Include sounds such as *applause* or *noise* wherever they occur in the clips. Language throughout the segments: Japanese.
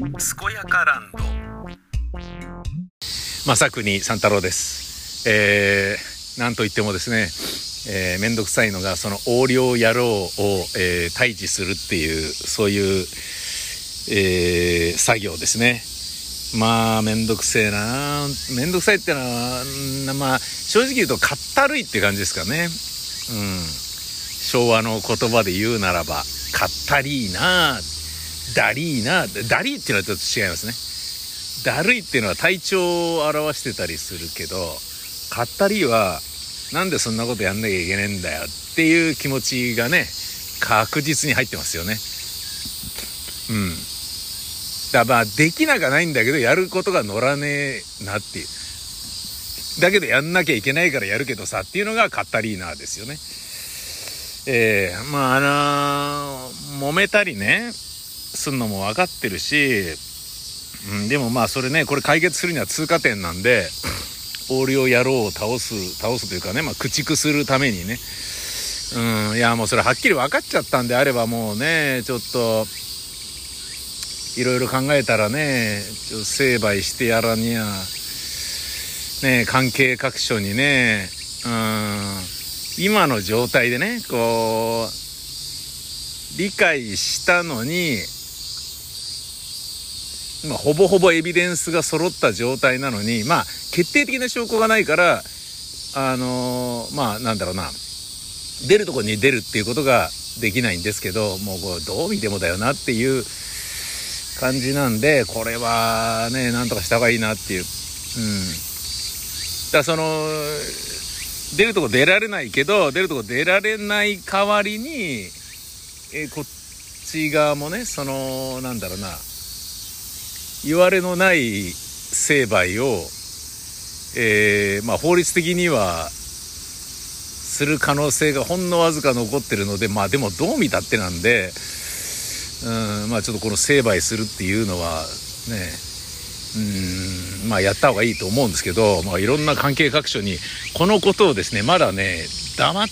健やかランド。正国三太郎です。えー、なんといってもですねえー、めんどくさいのがその横領野郎を、えー、退治するっていうそういう、えー、作業ですね。まあめんどくせえな。めんどくさいってのはまあ正直言うとかったるいって感じですかね。うん。昭和の言葉で言うならばかったりーなだりーなだりーっていうのはちょっと違いますね。だるいっていうのは体調を表してたりするけどかったりはなんでそんなことやんなきゃいけねえんだよっていう気持ちがね確実に入ってますよね。うん。だまあできなくはないんだけどやることが乗らねえなっていう。だけどやんなきゃいけないからやるけどさっていうのがカッタリーナですよね。えー、まああのー、揉めたりねすんのも分かってるし、うん、でもまあそれねこれ解決するには通過点なんで *clears throat* 横領野郎を倒す倒すというかね、まあ、駆逐するためにね。うんいやもうそれはっきり分かっちゃったんであればもうねちょっといろいろ考えたらね成敗してやらにゃね関係各所にねうん今の状態でねこう理解したのにまあ、ほぼほぼエビデンスが揃った状態なのに、まあ、決定的な証拠がないから、あのー、まあ、なんだろうな、出るとこに出るっていうことができないんですけど、もうこう、どう見てもだよなっていう感じなんで、これはね、なんとかした方がいいなっていう。うん。だからその、出るとこ出られないけど、出るとこ出られない代わりに、えこっち側もね、その、なんだろうな、言われのない成敗を、えー、まあ、法律的にはする可能性がほんのわずか残ってるのでまあでもどう見たってなんでうんまあちょっとこの成敗するっていうのはねうんまあやった方がいいと思うんですけど、まあ、いろんな関係各所にこのことをですねまだね黙っ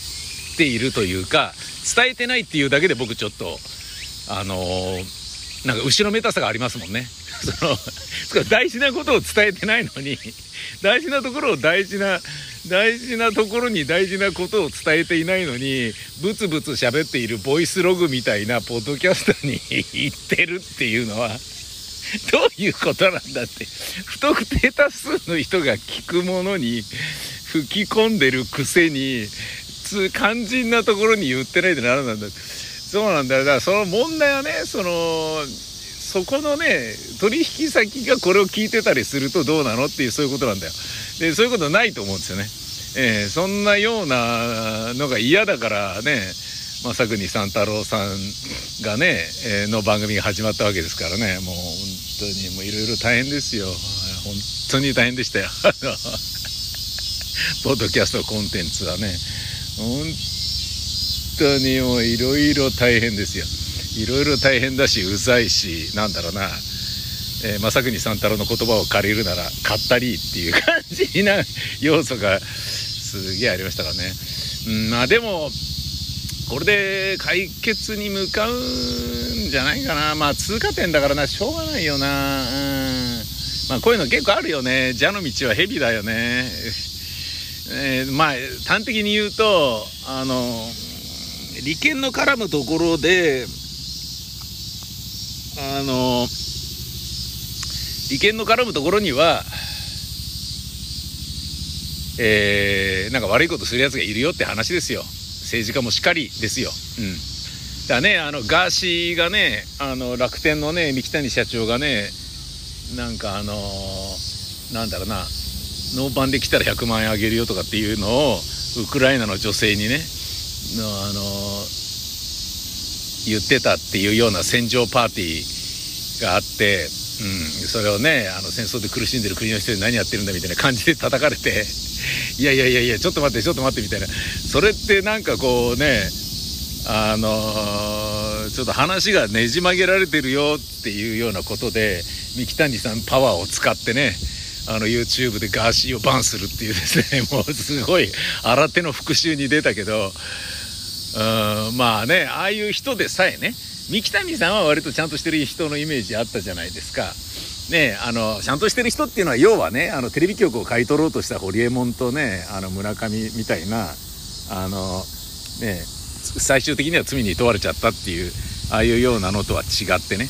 ているというか伝えてないっていうだけで僕ちょっとあのー、なんか後ろめたさがありますもんね。*laughs* その大事なことを伝えてないのに *laughs* 大事なところを大事な大事なところに大事なことを伝えていないのにブツブツ喋っているボイスログみたいなポッドキャストに *laughs* 言ってるっていうのはどういうことなんだって不特定多数の人が聞くものに吹き込んでるくせに肝心なところに言ってないでならなんだってそうなんだよ。だからその問題はねそのそこのね取引先がこれを聞いてたりするとどうなのっていうそういうことなんだよ。でそういうことないと思うんですよね、えー、そんなようなのが嫌だからね正国三太郎さんがね、えー、の番組が始まったわけですからね。もう本当にもういろいろ大変ですよ。本当に大変でしたよ。*laughs* ポッドキャストコンテンツはね。本当にもういろいろ大変ですよ。いろいろ大変だしうざいしなんだろうな、えー、正国三太郎の言葉を借りるなら「かったり」っていう感じな要素がすげえありましたからね、うん、まあでもこれで解決に向かうんじゃないかな。まあ通過点だからな。しょうがないよな。うん。まあこういうの結構あるよね。蛇の道は蛇だよね。えー、まあ端的に言うとあの利権の絡むところであの利権の絡むところにはえー、なんか悪いことするやつがいるよって話ですよ。政治家もしっかりですよ。うん。だねあのガーシーがねあの楽天のね三木谷社長がねなんかあのなんだろうなノーパンで来たら100万円あげるよとかっていうのをウクライナの女性にねのあの言ってたっていうような戦場パーティーがあって、うん、それをねあの戦争で苦しんでる国の人で何やってるんだみたいな感じで叩かれて *laughs* いやいやいやいやちょっと待ってちょっと待ってみたいな。それってなんかこうねあのー、ちょっと話がねじ曲げられてるよっていうようなことで三木谷さんパワーを使ってねあの YouTube でガーシーをバンするっていうですね *laughs* もうすごい新手の復讐に出たけどうんまあねああいう人でさえね三木谷さんは割とちゃんとしてる人のイメージあったじゃないですか。ねあの、ちゃんとしてる人っていうのは、要はね、あの、テレビ局を買い取ろうとした堀エモ門とね、あの、村上みたいな、あの、ね、最終的には罪に問われちゃったっていう、ああいうようなのとは違ってね。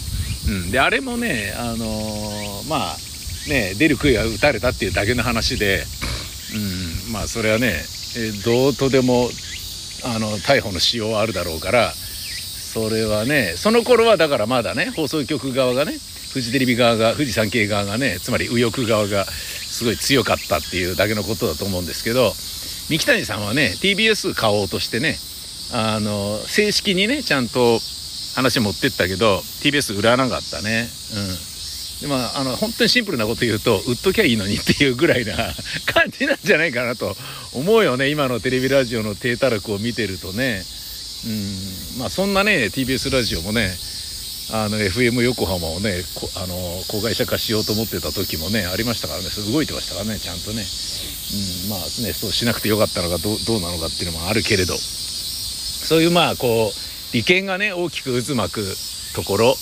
うん。で、あれもね、あのまあ、ね、出る杭は打たれたっていうだけの話で、うん、まあ、それはね、どうとでも、あの、逮捕のしようはあるだろうから、それはね、その頃はだからまだね、放送局側がね、フジテレビ側が、富士山系側がね、つまり右翼側がすごい強かったっていうだけのことだと思うんですけど、三木谷さんはね、TBS 買おうとしてね、あの、正式にね、ちゃんと話持ってったけど、TBS 売らなかったね。うん。でまあ、あの、本当にシンプルなこと言うと、売っときゃいいのにっていうぐらいな感じなんじゃないかなと思うよね。今のテレビラジオの低たらくを見てるとね。うんまあそんなね TBS ラジオもねあの FM 横浜をねあの子会社化しようと思ってた時もねありましたからね動いてましたからねちゃんとね、うん、まあねそうしなくてよかったのかどどうなのかっていうのもあるけれどそういうまあこう利権がね大きく渦巻くところ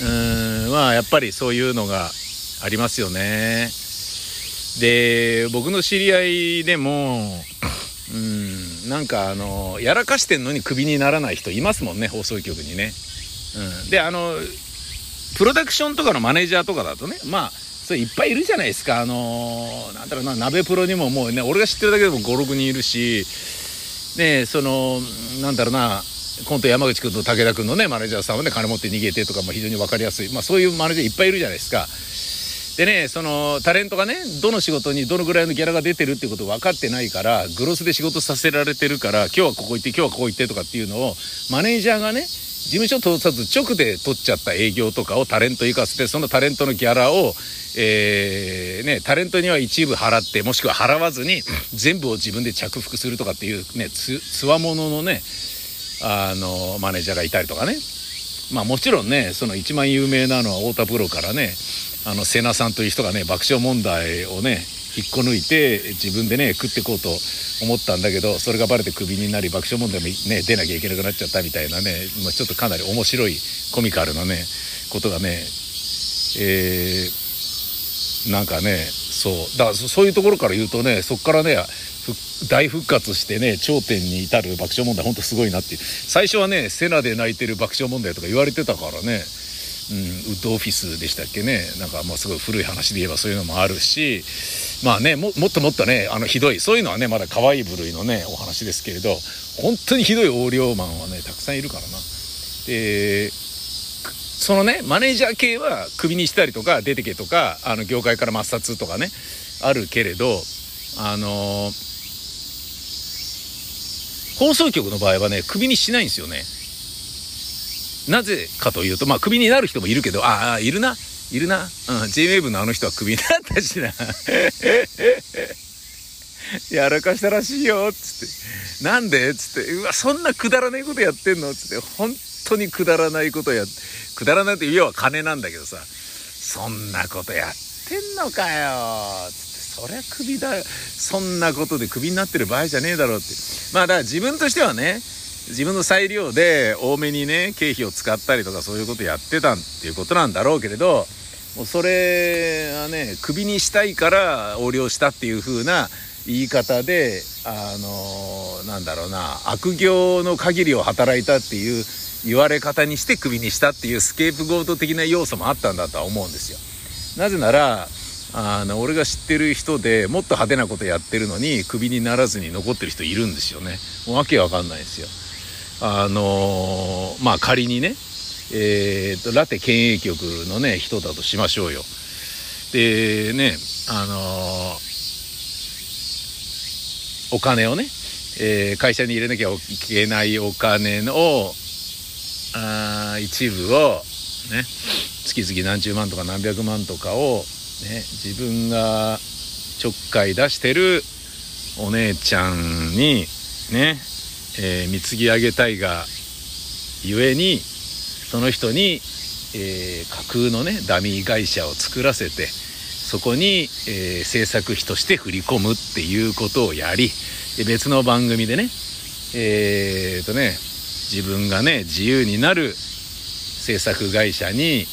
うんまあやっぱりそういうのがありますよね。で僕の知り合いでもうんなんかあのやらかしてんのにクビにならない人いますもんね放送局にね、うん、であのプロダクションとかのマネージャーとかだとねまあそれいっぱいいるじゃないですか。あのなんだろうな鍋プロにももうね俺が知ってるだけでも56人いるしねそのなんだろうなコント山口君と武田君のねマネージャーさんはね金持って逃げてとかも非常に分かりやすい、まあ、そういうマネージャーいっぱいいるじゃないですか。でね、そのタレントがね、どの仕事にどのぐらいのギャラが出てるってこと分かってないから、グロスで仕事させられてるから、今日はここ行って、今日はここ行ってとかっていうのを、マネージャーがね、事務所通さず直で取っちゃった営業とかをタレント行かせて、そのタレントのギャラを、えー、ね、タレントには一部払って、もしくは払わずに、全部を自分で着服するとかっていうね、つ、つわもののね、あの、マネージャーがいたりとかね。まあもちろんね、その一番有名なのは太田プロからね、あの瀬名さんという人がね爆笑問題をね引っこ抜いて自分でね食ってこうと思ったんだけどそれがバレてクビになり爆笑問題もね出なきゃいけなくなっちゃったみたいなね、まあ、ちょっとかなり面白いコミカルなねことがねえー、なんかねそうだからそういうところから言うとねそこからね大復活してね頂点に至る爆笑問題ほんとすごいなっていう。最初はねセナで泣いてる爆笑問題とか言われてたからね。うん、ウッドオフィスでしたっけね。なんかもうすごい古い話で言えばそういうのもあるし。まあねもっともっとねあのひどいそういうのはねまだ可愛い部類のねお話ですけれど本当にひどい横領マンはねたくさんいるからな。でそのねマネージャー系はクビにしたりとか出てけとかあの業界から抹殺とかねあるけれどあの放送局の場合はねクビにしないんですよね。なぜかというと、まあ、クビになる人もいるけど、ああ、いるな。いるな。うん、JWAVE のあの人はクビになったしな。*laughs* やらかしたらしいよ、つって。なんでつって。うわ、そんなくだらないことやってんのつって。本当にくだらないことや、くだらないって要は金なんだけどさ。そんなことやってんのかよ。つって。そりゃクビだ。そんなことでクビになってる場合じゃねえだろうって。まあだから自分としてはね、自分の裁量で多めにね、経費を使ったりとかそういうことやってたっていうことなんだろうけれど、もうそれはね、クビにしたいから横領したっていう風な言い方で、あの、なんだろうな、悪行の限りを働いたっていう言われ方にしてクビにしたっていうスケープゴート的な要素もあったんだとは思うんですよ。なぜなら、あの、俺が知ってる人でもっと派手なことやってるのにクビにならずに残ってる人いるんですよね。もうわけわかんないですよ。あのまあ仮にね、えーと、ラテ県営局のね人だとしましょうよ。でねあのお金をね、えー、会社に入れなきゃいけないお金のあ一部をね月々何十万とか何百万とかを、自分がちょっかい出してるお姉ちゃんにねえー、貢ぎ上げたいがゆえにその人に、えー、架空のねダミー会社を作らせてそこに、えー、制作費として振り込むっていうことをやりで別の番組でねえー、とね自分がね自由になる、制作会社に、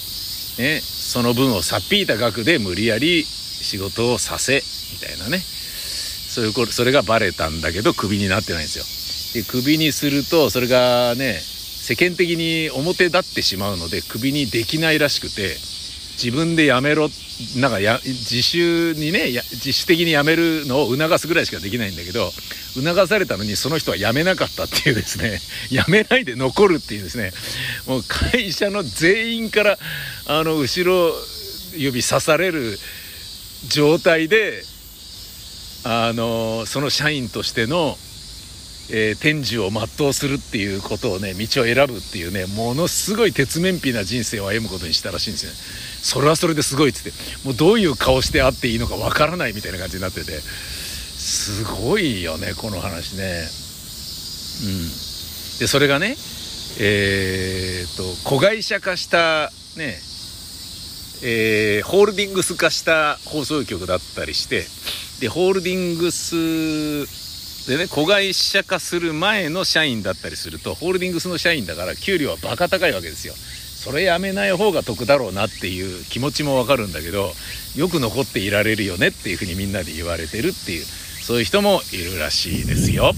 ね、その分をさっぴいた額で無理やり仕事をさせみたいなね。そういうそれがバレたんだけどクビになってないんですよ。でクビにするとそれがね世間的に表立ってしまうのでクビにできないらしくて自分でやめろなんかや自主にね自主的に辞めるのを促すぐらいしかできないんだけど促されたのにその人は辞めなかったっていうですね。辞めないで残るっていうですね。もう会社の全員からあの後ろ指さされる状態であのその社員としてのえー、天寿を全うするっていうことをね道を選ぶっていうねものすごい鉄面皮な人生を歩むことにしたらしいんですよね。それはそれですごいっつってもうどういう顔してあっていいのかわからないみたいな感じになっててすごいよねこの話ね。うん。でそれがねえー、っと子会社化したねえー、ホールディングス化した放送局だったりしてでホールディングスでね子会社化する前の社員だったりするとホールディングスの社員だから給料はバカ高いわけですよそれやめない方が得だろうなっていう気持ちもわかるんだけどよく残っていられるよねっていうふうにみんなで言われてるっていうそういう人もいるらしいですよ。